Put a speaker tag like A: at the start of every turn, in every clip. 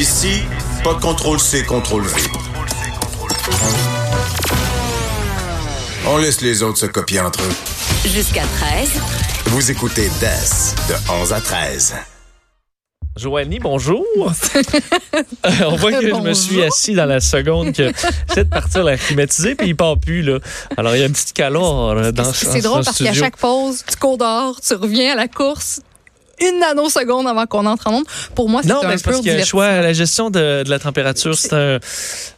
A: Ici, pas de contrôle C, contrôle V. On laisse les autres se copier entre eux.
B: Jusqu'à 13.
A: Vous écoutez DES de 11 à 13.
C: Joanie, bonjour. Euh, on voit que je me suis assis dans la seconde que j'essaie de partir la climatisée, puis il part plus. Là. Alors, il y a une petite calor euh, dans ce
D: C'est drôle parce qu'à chaque pause, tu cours dehors, tu reviens à la course, une nanoseconde avant qu'on entre en onde. Pour moi, c'est un
C: mais parce qu'il y a un choix. La gestion de, de la température, c'est un,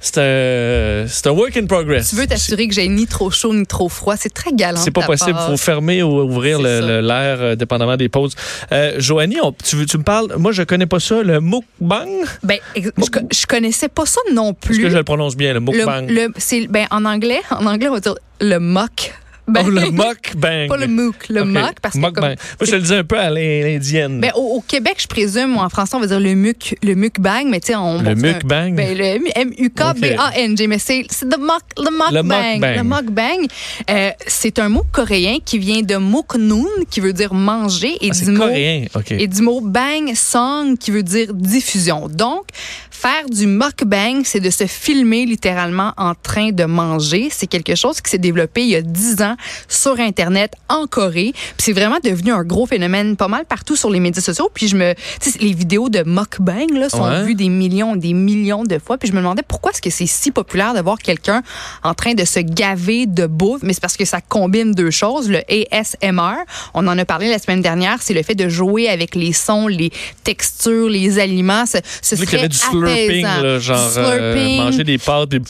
C: c'est un, c'est un work in progress.
D: Tu veux t'assurer que j'ai ni trop chaud ni trop froid. C'est très galant.
C: C'est pas possible.
D: part.
C: faut fermer ou ouvrir le- le- l'air euh, dépendamment des pauses. Euh, Joanie, on- tu, veux- tu me parles. Moi, je connais pas ça, le mukbang?
D: Ben, je, je connaissais pas ça non
C: Est-ce
D: plus.
C: que je le prononce bien, le mukbang?
D: le, le- c'est ben en anglais, en anglais on va dire le mock. Ben,
C: Oh, le mukbang.
D: pas le mook, le
C: Ok.
D: mock parce que comme,
C: Moi, je te le dis un peu à l'in- l'indienne.
D: ben, au, au Québec, je présume, ou en français, on va dire le muk, le mukbang, mais tu sais, on
C: Le mukbang?
D: Ben, le M-U-K-B-A-N-G, mais c'est le mock, le mukbang. Le mukbang, euh, c'est un mot coréen qui vient de muknoon, qui veut dire manger, et
C: Ah,
D: du mot
C: coréen. OK.
D: et du mot bang song qui veut dire diffusion. Donc, faire du mukbang, c'est de se filmer littéralement en train de manger. C'est quelque chose qui s'est développé il y a 10 ans sur Internet en Corée. Puis c'est vraiment devenu un gros phénomène pas mal partout sur les médias sociaux. Puis je me, les vidéos de mukbang là sont
C: Ouais.
D: vues des millions, des millions de fois. Puis je me demandais pourquoi est-ce que c'est si populaire de voir quelqu'un en train de se gaver de bouffe. Mais c'est parce que ça combine deux choses. Le ASMR, on en a parlé la semaine dernière, c'est le fait de jouer avec les sons, les textures, les aliments. Ce, ce serait
C: du slurping,
D: apaisant.
C: là, genre euh, manger des pâtes, des...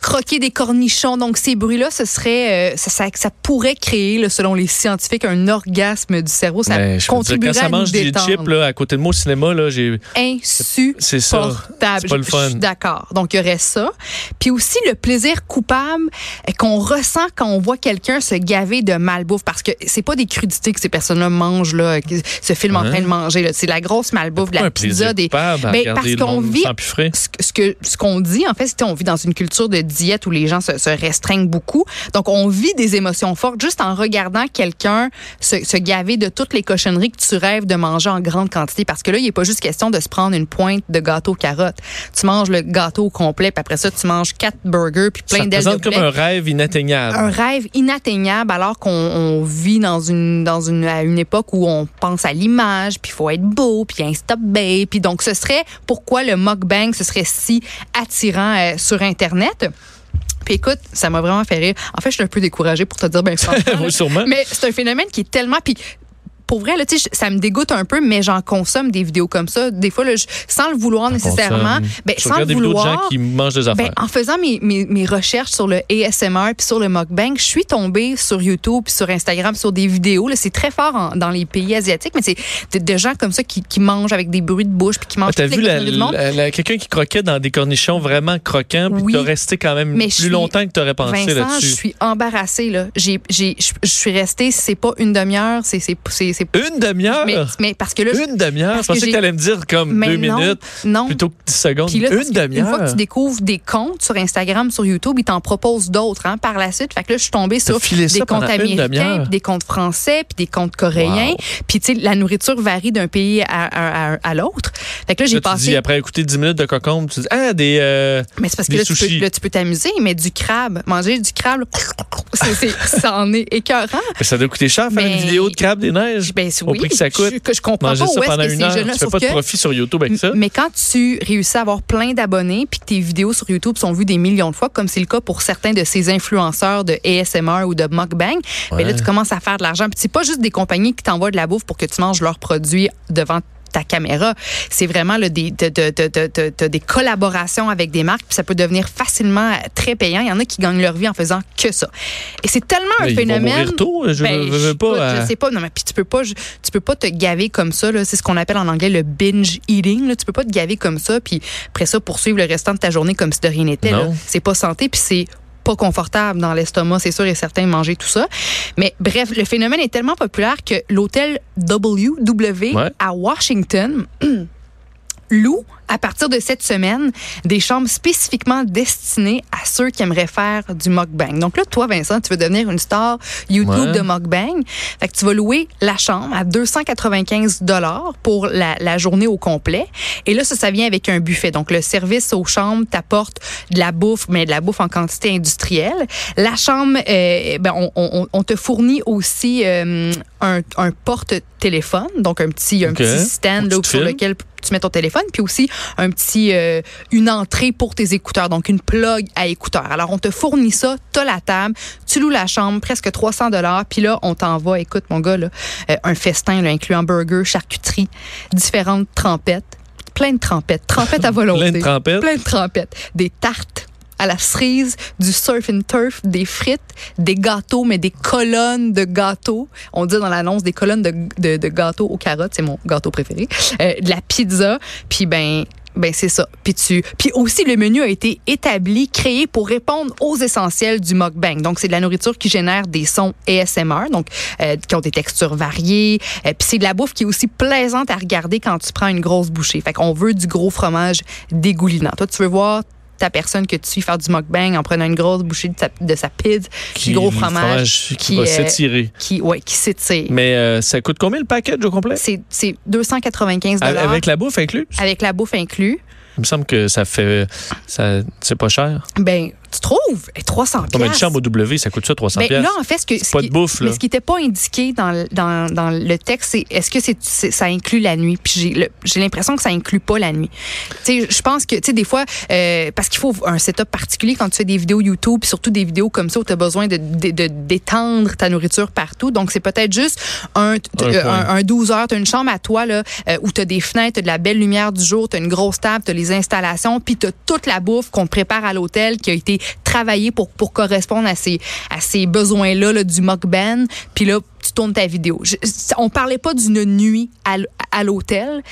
D: croquer des cornichons. Donc ces bruits-là, ce serait, euh, ça, ça, ça pourrait créer, là, selon les scientifiques, un orgasme du cerveau. Ça
C: Mais veux dire,
D: contribuerait
C: quand ça
D: à nous
C: mange des chips là, à côté de moi au cinéma, là, j'ai. C'est ça.
D: insupportable.
C: C'est pas le fun.
D: Je suis d'accord. Donc, il y aurait ça. Puis aussi, le plaisir coupable qu'on ressent quand on voit quelqu'un se gaver de malbouffe. Parce que c'est pas des crudités que ces personnes-là mangent, là, se filment en
C: Hein?
D: train de manger. C'est la grosse malbouffe, de la pizza. Des... Ben, parce qu'on vit ce ce ce qu'on dit en fait c'est qu'on vit dans une culture de diète où les gens se, se restreignent beaucoup. Donc on vit des émotions fortes juste en regardant quelqu'un se, se gaver de toutes les cochonneries que tu rêves de manger en grande quantité. Parce que là il n'est pas juste question de se prendre une pointe de gâteau carotte. Tu manges le gâteau au complet puis après ça tu manges quatre burgers puis plein d'ailes de
C: comme un rêve inatteignable.
D: un rêve inatteignable alors qu'on on vit dans une dans une à une époque où on pense à l'image puis il faut être beau puis insta babe puis donc ce serait pourquoi le mukbang ce serait si attirant euh, sur internet puis écoute, ça m'a vraiment fait rire. En fait, je suis un peu découragée pour te dire, ben franchement.
C: Oui,
D: là.
C: sûrement.
D: Mais c'est un phénomène qui est tellement. Puis pour vrai, là, ça me dégoûte un peu, mais j'en consomme des vidéos comme ça. Des fois, là, je- sans le vouloir nécessairement. Ben,
C: Je
D: sans le
C: des vidéos de
D: vouloir.
C: gens qui mangent des affaires.
D: Ben, en faisant mes, mes, mes recherches sur le ASMR puis sur le mukbang, je suis tombée sur YouTube puis sur Instagram sur des vidéos. Là, c'est très fort en- dans les pays asiatiques, mais c'est de, de gens comme ça qui, qui mangent avec des bruits de bouche puis qui mangent
C: Ah, T'as vu quelqu'un qui croquait dans des cornichons vraiment croquants, puis
D: Oui.
C: t'as resté quand même
D: Mais
C: plus longtemps que t'aurais pensé
D: Vincent, je
C: là-dessus.
D: suis embarrassée là. J'ai, j'ai, je je suis restée. C'est pas une demi-heure, c'est, c'est,
C: Une demi-heure?
D: mais, mais parce que là,
C: Une demi-heure?
D: parce
C: Je pensais
D: que
C: que
D: j'ai-
C: t'allais me dire comme
D: mais
C: deux
D: non,
C: minutes
D: non.
C: plutôt que 10 secondes.
D: Puis là,
C: Une
D: que Une fois que
C: demi-heure?
D: tu découvres des comptes sur Instagram, sur YouTube, ils t'en proposent d'autres hein, par la suite. Fait que là, je suis tombée sur des comptes américains,
C: demi-heure.
D: puis des comptes français, puis des comptes coréens.
C: Wow.
D: Puis tu sais, la nourriture varie d'un pays à, à- à- à l'autre. Fait que là, j'ai
C: Là, tu
D: passé.
C: dis, après écouter 10 minutes de cocombe, tu dis, ah, des... euh,
D: mais c'est parce que là tu, peux, là, tu peux t'amuser, mais du crabe, manger du crabe, c'est, c'est, ça en est écœurant.
C: mais ça doit coûter cher faire
D: Mais-
C: une vidéo de crabe des neiges.
D: Ben,
C: au prix que ça coûte.
D: Je, que je comprends
C: Manger
D: pas
C: ça
D: où est-ce
C: pendant
D: que
C: une
D: ces
C: heure,
D: jeunes-là,
C: tu fais pas de
D: que-
C: profit sur YouTube avec ça?
D: Mais quand tu réussis à avoir plein d'abonnés puis que tes vidéos sur YouTube sont vues des millions de fois, comme c'est le cas pour certains de ces influenceurs de ASMR ou de mukbang, ben là, tu commences à faire de l'argent. Puis c'est pas juste des compagnies qui t'envoient de la bouffe pour que tu manges leurs produits devant ta caméra. C'est vraiment là, des, de, de, de, de, des collaborations avec des marques, puis ça peut devenir facilement très payant. Il y en a qui gagnent leur vie en faisant que ça. Et c'est tellement un
C: ils vont
D: phénomène.
C: mourir tôt, je
D: Ben,
C: veux- veux pas,
D: écoute,
C: euh,
D: Je sais pas. Non, mais puis tu peux pas, je- tu peux pas te gaver comme ça. là. C'est ce qu'on appelle en anglais le binge eating. Là. Tu peux pas te gaver comme ça, puis après ça poursuivre le restant de ta journée comme si de rien n'était. C'est pas santé, puis c'est confortable dans l'estomac, c'est sûr et certain manger tout ça. Mais bref, le phénomène est tellement populaire que l'hôtel WW à Washington loue à partir de cette semaine des chambres spécifiquement destinées à ceux qui aimeraient faire du mukbang. Donc là, toi, Vincent, tu veux devenir une star YouTube
C: Ouais.
D: de mukbang. Fait que tu vas louer la chambre à 295 dollars pour la, la journée au complet. Et là, ça, ça vient avec un buffet. Donc le service aux chambres t'apporte de la bouffe, mais de la bouffe en quantité industrielle. La chambre, euh, ben, on, on- on te fournit aussi euh, un, un porte-téléphone, donc un petit, un
C: Ok.
D: petit stand là, sur lequel tu mets ton téléphone, puis aussi un petit, euh, une entrée pour tes écouteurs, donc une plug à écouteurs. Alors on te fournit ça, t'as la table, tu loues la chambre, presque 300 dollars, puis là on t'envoie, écoute mon gars là, euh, un festin là, incluant burger, charcuterie, différentes trempettes, plein de trempettes, trempettes à volonté,
C: Plein de trempettes.
D: plein de trempettes, des tartes à la cerise, du surf and turf, des frites, des gâteaux, mais des colonnes de gâteaux. On dit dans l'annonce des colonnes de, de, gâteaux aux carottes, c'est mon gâteau préféré. Euh, de la pizza, puis ben ben c'est ça. Puis tu puis aussi le menu a été établi, créé pour répondre aux essentiels du mukbang. Donc c'est de la nourriture qui génère des sons ASMR, donc euh, qui ont des textures variées. Euh, puis c'est de la bouffe qui est aussi plaisante à regarder quand tu prends une grosse bouchée. Fait qu'on veut du gros fromage dégoulinant. Toi tu veux voir ta personne que tu suis faire du mukbang en prenant une grosse bouchée de sa, de sa
C: Qui-
D: du gros fromage,
C: qui, va
D: euh,
C: s'étirer.
D: qui ouais qui s'étire.
C: Mais euh, ça coûte combien le package au complet?
D: C'est c'est 295
C: Avec la bouffe inclus?
D: avec la bouffe inclus.
C: Il me semble que ça fait. ça C'est pas cher.
D: Ben tu trouves? Eh, 300
C: Non, mais une chambre au W, ça coûte ça 300
D: Ben, là, en fait, ce que, ce
C: pas
D: qui-
C: de bouffe,
D: mais ce qui n'était pas indiqué dans, le- dans, dans le texte, c'est est-ce que c'est, ça inclut la nuit? Puis j'ai, l'impression que ça inclut pas la nuit. Tu sais, je pense que, tu sais, des fois, euh, parce qu'il faut un setup particulier quand tu fais des vidéos YouTube, puis surtout des vidéos comme ça où tu as besoin de, d'étendre ta nourriture partout. Donc, c'est peut-être juste un,
C: Un
D: euh,
C: coin.
D: un, un 12 heures, tu as une chambre à toi, là, euh, où tu as des fenêtres, t'as de la belle lumière du jour, tu as une grosse table, tu as les installations, puis tu as toute la bouffe qu'on prépare à l'hôtel qui a été travaillée pour, pour correspondre à ces, à ces besoins-là là, du mukbang. Puis là, tu tournes ta vidéo. Je- on parlait pas d'une nuit à, à l'hôtel.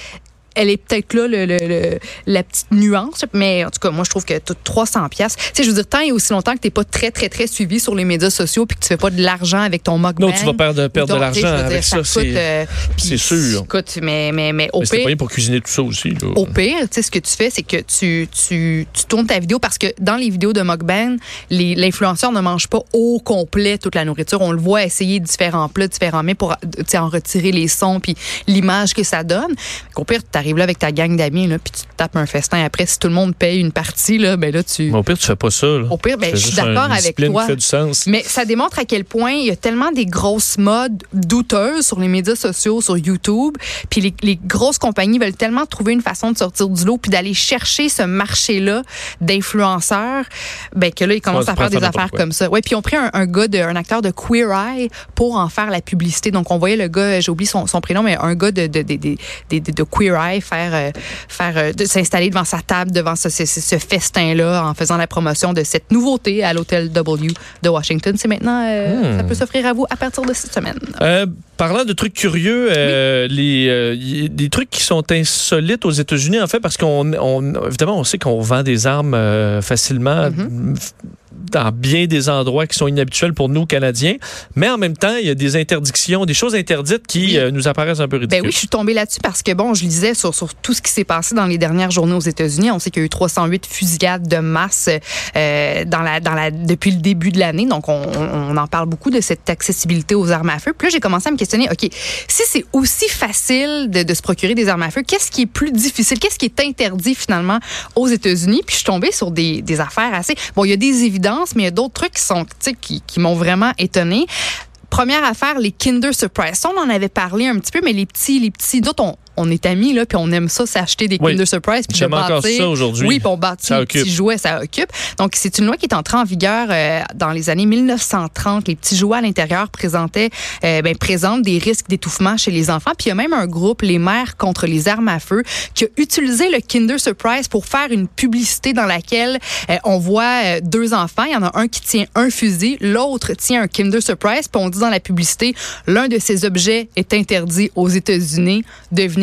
D: Elle est peut-être là, le, le- le- la petite nuance, mais en tout cas, moi, je trouve que tout 300 pièces. Tu sais, je veux dire, tant et aussi longtemps que t'es pas très, très, très suivi sur les médias sociaux puis que tu fais pas de l'argent avec ton mukbang.
C: Non, tu vas perdre, perdre de l'argent avec ça.
D: coûte,
C: C'est
D: euh,
C: sûr.
D: Écoute, mais, mais, mais au
C: mais
D: pire,
C: pas pour cuisiner tout ça aussi. là.
D: au pire, tu sais, ce que tu fais, c'est que tu, tu, tu tournes ta vidéo parce que dans les vidéos de mukbang, les- l'influenceur ne mange pas au complet toute la nourriture. On le voit essayer différents plats, différents mets pour en retirer les sons puis l'image que ça donne. Au pire, tu là avec ta gang d'amis là, puis tu te tapes un festin après. Si tout le monde paye une partie, là, ben là, tu...
C: Mais au pire, tu fais pas ça. là.
D: Au pire, ben, je suis d'accord avec toi.
C: qui fait du sens.
D: Mais ça démontre à quel point il y a tellement des grosses modes douteuses sur les médias sociaux, sur YouTube. Puis les, les grosses compagnies veulent tellement trouver une façon de sortir du lot puis d'aller chercher ce marché-là d'influenceurs, ben que là ils commencent
C: Ouais,
D: à faire des affaires
C: quoi.
D: comme ça. Ouais, puis ont pris un, un gars, de, un acteur de Queer Eye pour en faire la publicité. Donc on voyait le gars, j'ai oublié son, son prénom, mais un gars de, de- de- de Queer Eye faire euh, faire euh, de s'installer devant sa table, devant ce, ce, ce festin-là, en faisant la promotion de cette nouveauté à l'hôtel W de Washington. C'est maintenant, euh, ça peut s'offrir à vous à partir de cette semaine.
C: Parlant de trucs curieux, euh, les, euh, des trucs qui sont insolites aux États-Unis, en fait, parce qu'on, on, évidemment, on sait qu'on vend des armes euh, facilement
D: Mm-hmm.
C: Dans bien des endroits qui sont inhabituels pour nous, Canadiens, mais en même temps, il y a des interdictions, des choses interdites qui euh, nous apparaissent un peu ridicules.
D: Ben oui, je suis tombée là-dessus parce que, bon, je lisais sur, sur tout ce qui s'est passé dans les dernières journées aux États-Unis. On sait qu'il y a eu 308 fusillades de masse euh, dans la, dans la, depuis le début de l'année. Donc, on, on, on en parle beaucoup de cette accessibilité aux armes à feu. Puis là, j'ai commencé à me questionner, OK, si c'est aussi facile de, de se procurer des armes à feu, qu'est-ce qui est plus difficile? Qu'est-ce qui est interdit finalement aux États-Unis? Puis je suis tombée sur des, des affaires assez... Bon, il y a des évidences, mais il y a d'autres trucs qui sont, qui, qui m'ont vraiment étonnée. Première affaire, les Kinder Surprise. On en avait parlé un petit peu, mais les petits, les petits, d'autres, on est amis, là, puis on aime ça, s'acheter des
C: Oui.
D: Kinder Surprise. puis de
C: J'aime encore
D: bâtir-
C: ça aujourd'hui.
D: Oui, puis on bâtit
C: Ça
D: les petits jouets, ça occupe. Donc, c'est une loi qui est entrée en vigueur euh, dans les années 1930. Les petits jouets à l'intérieur présentaient, euh, ben, présentent des risques d'étouffement chez les enfants. Puis il y a même un groupe, les Mères contre les armes à feu, qui a utilisé le Kinder Surprise pour faire une publicité dans laquelle euh, on voit deux enfants. Il y en a un qui tient un fusil, l'autre tient un Kinder Surprise. Puis on dit dans la publicité, l'un de ces objets est interdit aux États-Unis.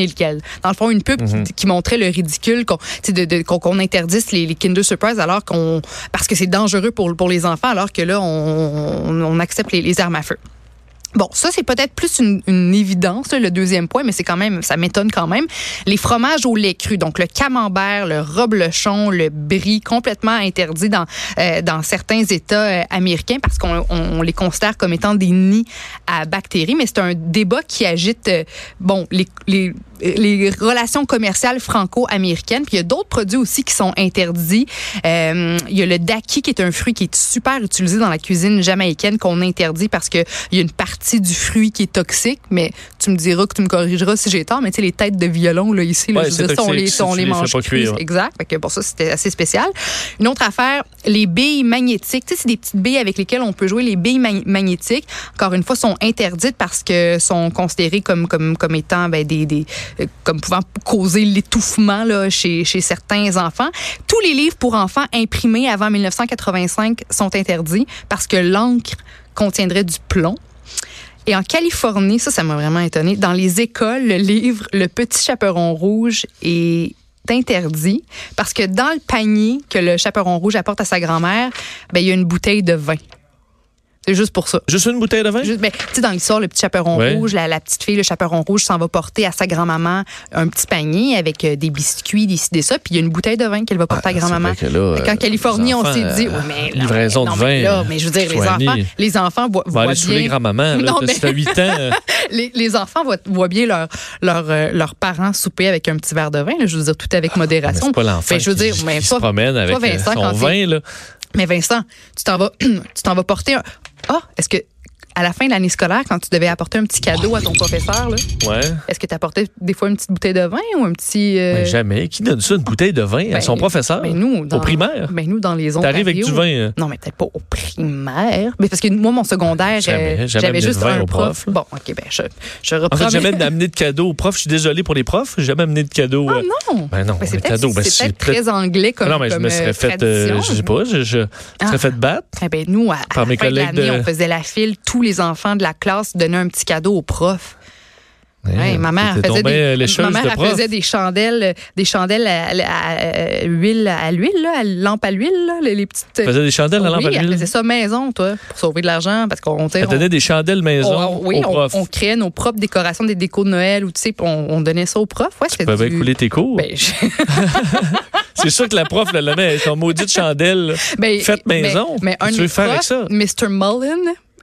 D: Lequel. Dans le fond, une pub qui, qui montrait le ridicule qu'on de, interdise les, les Kinder Surprise alors qu'on parce que c'est dangereux pour, pour les enfants alors que là on, on, on accepte les, les armes à feu. Bon, ça c'est peut-être plus une, une évidence là, le deuxième point, mais c'est quand même ça m'étonne quand même. Les fromages au lait cru, donc le camembert, le reblochon, le brie, complètement interdits dans euh, dans certains États euh, américains parce qu'on on, on les considère comme étant des nids à bactéries. Mais c'est un débat qui agite euh, bon les, les les relations commerciales franco-américaines. Puis il y a d'autres produits aussi qui sont interdits. Euh, il y a le daki qui est un fruit qui est super utilisé dans la cuisine jamaïcaine qu'on interdit parce que il y a une partie du fruit qui est toxique. Mais tu me diras que tu me corrigeras si j'ai tort. Mais tu sais les têtes de violon là ici, là,
C: Ouais,
D: je dire, on les,
C: si
D: on les
C: les
D: mange
C: cuire.
D: Exact. Fait que pour ça c'était assez spécial. Une autre affaire, les billes magnétiques. Tu sais c'est des petites billes avec lesquelles on peut jouer. Les billes mag- magnétiques, encore une fois, sont interdites parce que sont considérées comme comme comme étant ben, des, des euh, comme pouvant causer l'étouffement là chez chez certains enfants. Tous les livres pour enfants imprimés avant 1985 sont interdits parce que l'encre contiendrait du plomb. Et en Californie, ça, ça m'a vraiment étonné. Dans les écoles, le livre Le Petit Chaperon Rouge est interdit parce que dans le panier que le chaperon rouge apporte à sa grand-mère, ben, il y a une bouteille de vin. C'est juste pour ça.
C: Juste une bouteille de vin?
D: Juste, ben, tu sais, dans l'histoire, le petit chaperon
C: Ouais.
D: rouge, la, la petite fille, le chaperon rouge s'en va porter à sa grand-maman un petit panier avec euh, des biscuits, des des ça, puis il y a une bouteille de vin qu'elle va porter à
C: Ah, c'est
D: grand-maman. qu'en
C: euh,
D: Californie,
C: les
D: on
C: enfants,
D: s'est dit,
C: euh,
D: ouais, mais
C: livraison
D: mais,
C: de
D: mais
C: vin,
D: là, mais je veux dire, les enfants, les enfants voient,
C: aller
D: bien.
C: grand-maman. là.
D: Non, mais-
C: t'as 8 ans, euh,
D: les, les enfants voient, voient bien leur, leur, euh, leurs parents souper avec un petit verre de vin. là. je veux dire, tout avec
C: mais
D: modération.
C: c'est pas l'enfant
D: Ben, je veux
C: qui,
D: dire, mais
C: qui se promène avec
D: Vincent,
C: son vin. Là.
D: Mais Vincent, tu t'en vas, tu t'en vas porter un. Ah, est-ce que à la fin de l'année scolaire, quand tu devais apporter un petit cadeau à ton professeur, là,
C: Ouais.
D: est-ce que tu apportais des fois une petite bouteille de vin ou un petit. euh,
C: Mais jamais. Qui donne ça, une bouteille de vin à
D: ben,
C: son professeur?
D: ben, nous, dans,
C: Au primaire?
D: Ben nous, dans les ondes.
C: T'arrives avec du vin. euh,
D: Non, mais peut-être pas au primaire. Mais parce que moi, mon secondaire, euh, j'avais
C: amené
D: juste
C: vin
D: un prof. Bon, OK, ben je, je
C: En
D: reprends.
C: fait,
D: mes-
C: jamais d'amener de cadeau au prof. Je suis désolé pour les profs. Jamais amené de cadeau.
D: Ah
C: euh,
D: non!
C: Ben non,
D: Ben, c'est peut-être.
C: Ben,
D: très anglais comme
C: non, mais je me serais fait, je sais pas, je, me
D: Ah.
C: serais fait battre.
D: Eh ben, nous, à, la
C: mes
D: fin de
C: collègues
D: l'année, on faisait la file. Tous les enfants de la classe donnaient un petit cadeau au prof. Ouais, ma mère faisait des, ma mère
C: de
D: faisait des chandelles, euh, des chandelles à, à- à- à l'huile, à l'huile, là, à lampe à l'huile, là, les, les petites.
C: Elle faisait des chandelles à lampe
D: oui,
C: à
D: elle
C: l'huile.
D: faisait ça maison, toi, pour sauver de l'argent, parce qu'on,
C: Elle
D: on-
C: donnait des chandelles maison
D: on- oui,
C: aux
D: on,
C: profs.
D: on créait nos propres décorations des décos de Noël ou tu sais, on, on donnait ça aux profs. Ouais,
C: Tu pouvais
D: du-
C: couler tes cours.
D: Ben, je-
C: C'est sûr que la prof, elle la met son maudite chandelle.
D: Ben,
C: Faites maison.
D: Mais, mais un
C: Tu veux faire avec ça?
D: Mr. Mullen,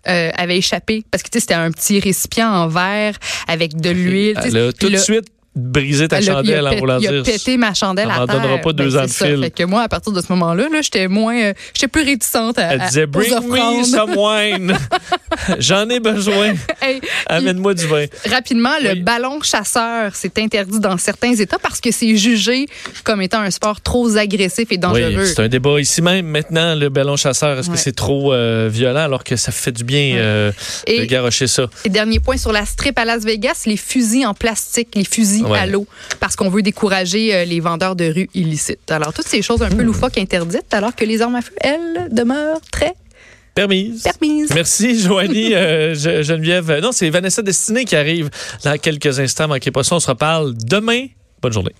D: euh, avait échappé parce que tu sais, c'était un petit récipient en verre avec de l'huile. tu sais,
C: Elle a
D: puis
C: tout de suite brisé ta chandelle en
D: pét-
C: voulant
D: il a
C: dire.
D: pété ma chandelle à terre.
C: donnera pas deux
D: Ben,
C: ans
D: c'est
C: de
D: ça.
C: fil.
D: Fait que moi, à partir de ce moment-là, là, j'étais moins, euh, j'étais plus réticente à,
C: Elle disait Bring me some wine. J'en ai besoin. Amène-moi du vin.
D: Rapidement, le ballon chasseur, c'est interdit dans certains États parce que c'est jugé comme étant un sport trop agressif et dangereux.
C: c'est un débat ici même maintenant, le ballon chasseur. Est-ce que c'est trop euh, violent alors que ça fait du bien euh, de garrocher ça?
D: Et dernier point sur la strip à Las Vegas, les fusils en plastique, les fusils
C: Ouais.
D: à l'eau, parce qu'on veut décourager euh, les vendeurs de rue illicites. Alors, toutes ces choses un
C: Hmm.
D: peu loufoques interdites, alors que les armes à feu, elles, demeurent très
C: Permise.
D: permises.
C: Merci, Joanie, euh, Ge- Geneviève. Non, c'est Vanessa Destinée qui arrive dans quelques instants. Manquez pas ça. On se reparle demain. Bonne journée.